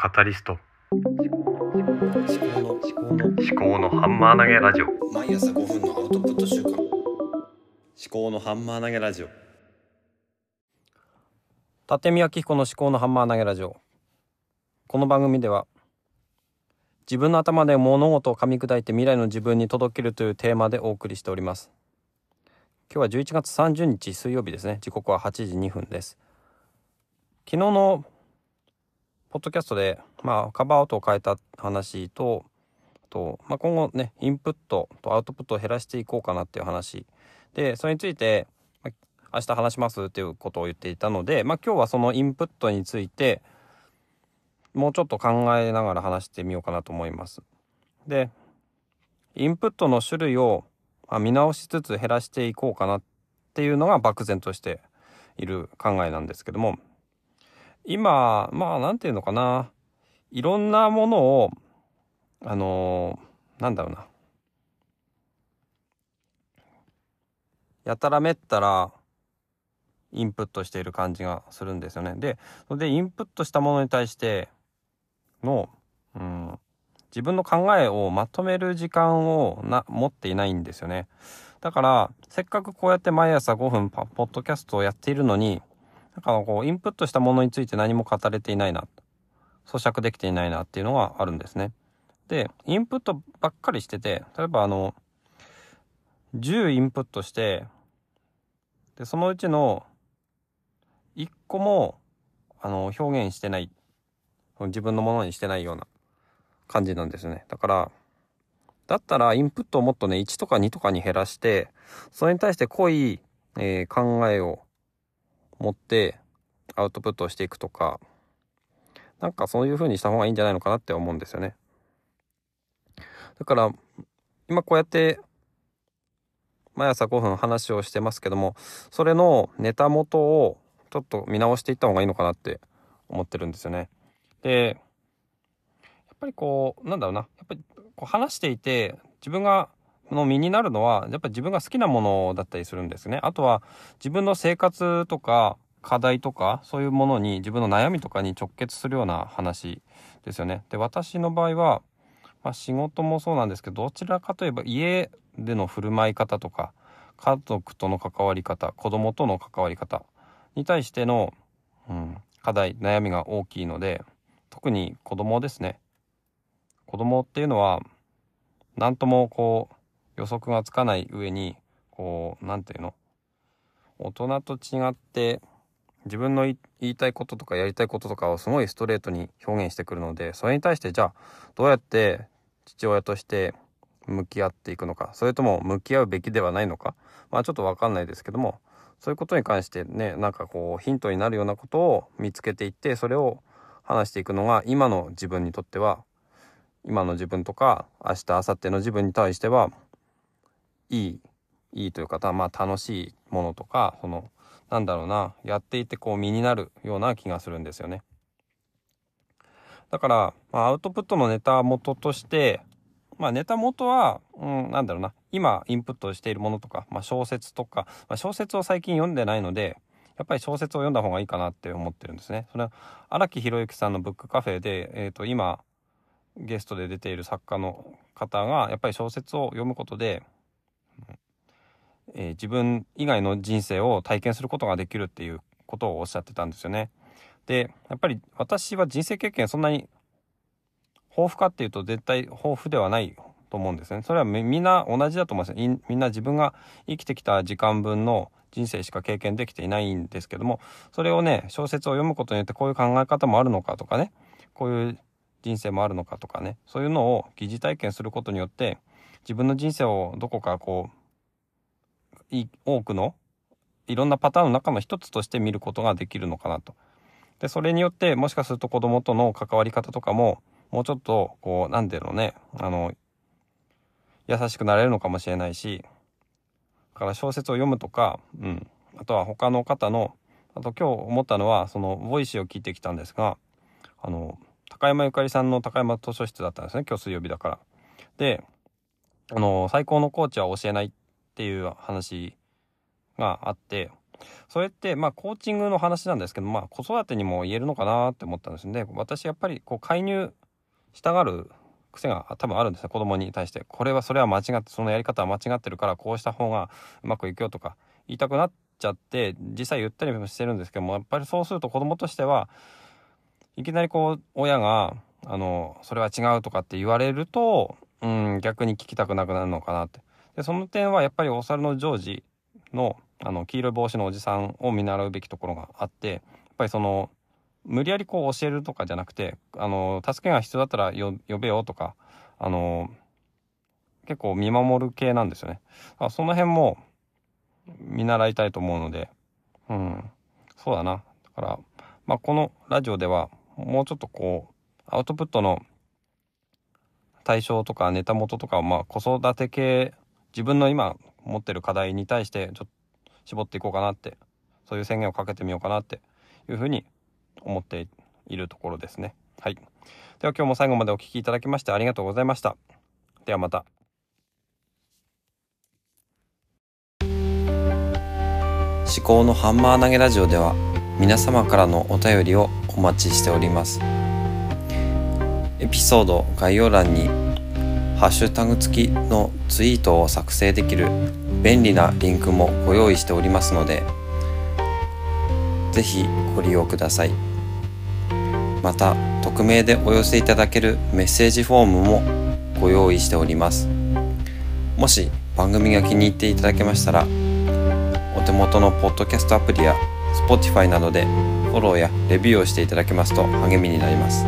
カタリスト。思考の思考の思考のハンマー投げラジオ。毎朝5分のアウトプット週間思考のハンマー投げラジオ。立見明彦の思考のハンマー投げラジオ。この番組では自分の頭で物事を噛み砕いて未来の自分に届けるというテーマでお送りしております。今日は11月30日水曜日ですね。時刻は8時2分です。昨日のポッドキャストで、まあ、カバーアウトを変えた話とと、まあ、今後ねインプットとアウトプットを減らしていこうかなっていう話でそれについて、明日話しますっていうことを言っていたので、まあ、今日はそのインプットについてもうちょっと考えながら話してみようかなと思います。でインプットの種類をまあ見直しつつ減らしていこうかなっていうのが漠然としている考えなんですけども今まあ何て言うのかないろんなものをあのーなんだろうなやたらめったらインプットしている感じがするんですよね。でそれでインプットしたものに対しての、うん、自分の考えをまとめる時間をな持っていないんですよね。だからせっかくこうやって毎朝5分ポッドキャストをやっているのになんかこうインプットしたものについて何も語れていないな咀嚼できていないなっていうのがあるんですね。でインプットばっかりしてて例えばあの10インプットしてでそのうちの1個もあの表現してない自分のものにしてないような感じなんですねだからだったらインプットをもっとね1とか2とかに減らしてそれに対して濃い、えー考えを持ってアウトプットをしていくとかなんかそういう風にした方がいいんじゃないのかなって思うんですよねだから今こうやって毎朝5分話をしてますけどもそれのネタ元をちょっと見直していった方がいいのかなって思ってるんですよね。でやっぱりこうなんだろうなやっぱりこう話していて自分がの身になるのはやっぱり自分が好きなものだったりするんですね。あとは自分の生活とか課題とかそういうものに自分の悩みとかに直結するような話ですよね。で私の場合は、まあ、仕事もそうなんですけどどちらかといえば家での振る舞い方とか家族との関わり方子供との関わり方に対しての、うん、課題悩みが大きいので特に子供ですね子供っていうのは何ともこう予測がつかない上にこう何て言うの？大人と違って自分の言いたいこととかやりたいこととかをすごいストレートに表現してくるのでそれに対してじゃあどうやって父親として向き合っていくのかそれとも向き合うべきではないのかまあちょっと分かんないですけどもそういうことに関してねなんかこうヒントになるようなことを見つけていってそれを話していくのが今の自分にとっては今の自分とか明日明後日の自分に対してはいいいいというかまあ楽しいものとかそのなんだろうなやっていてこう身になるような気がするんですよね。だから、まあ、アウトプットのネタ元としてまあネタ元は、うん、なんだろうな今インプットしているものとか、まあ、小説とか、まあ、小説を最近読んでないのでやっぱり小説を読んだ方がいいかなって思ってるんですね。それは荒木博之さんのブックカフェで、えー、と今ゲストで出ている作家の方がやっぱり小説を読むことで、えー自分以外の人生を体験することができるっていうことをおっしゃってたんですよね。でやっぱり私は人生経験そんなに豊富かっていうと絶対豊富ではないと思うんですね。それはみみんな同じだと思うんですよ。いみんな自分が生きてきた時間分の人生しか経験できていないんですけどもそれをね小説を読むことによってこういう考え方もあるのかとかねこういう人生もあるのかとかねそういうのを疑似体験することによって自分の人生をどこかこう多くのいろんなパターンの中の一つとして見ることができるのかなと。でそれによってもしかすると子供との関わり方とかももうちょっとこうなんていうのねあの優しくなれるのかもしれないしだから小説を読むとか、うん、あとは他の方のあと今日思ったのはその Voicy を聞いてきたんですがあの高山ゆかりさんの高山図書室だったんですね今日水曜日だから。であの最高のコーチは教えないっていう話があってそれってまあコーチングの話なんですけどまあ子育てにも言えるのかなって思ったんですね。私やっぱりこう介入したがる癖が多分あるんですね子供に対して。これはそれは間違ってそのやり方は間違ってるからこうした方がうまくいくよとか言いたくなっちゃって実際言ったりもしてるんですけどもやっぱりそうすると子供としてはいきなりこう親があのそれは違うとかって言われると、うん、逆に聞きたくなくなるのかなって。でその点はやっぱりお猿のジョージのあの黄色い帽子のおじさんを見習うべきところがあってやっぱりその無理やりこう教えるとかじゃなくてあの助けが必要だったら呼べよとかあの結構見守る系なんですよね。あその辺も見習いたいと思うので、うん、そうだな。だから、まあ、このラジオではもうちょっとこうアウトプットの対象とかネタ元とかまあ子育て系自分の今持ってる課題に対してちょっと絞っていこうかなってそういう宣言をかけてみようかなっていうふうに思っているところですね。はい。では今日も最後までお聴きいただきましてありがとうございました。ではまた。思考のハンマー投げラジオでは皆様からのお便りをお待ちしておりますエピソード概要欄にハッシュタグ付きのツイートを作成できる便利なリンクもご用意しておりますのでぜひご利用ください。また匿名でお寄せいただけるメッセージフォームもご用意しております。もし番組が気に入っていただけましたらお手元のポッドキャストアプリや Spotify などでフォローやレビューをしていただけますと励みになります。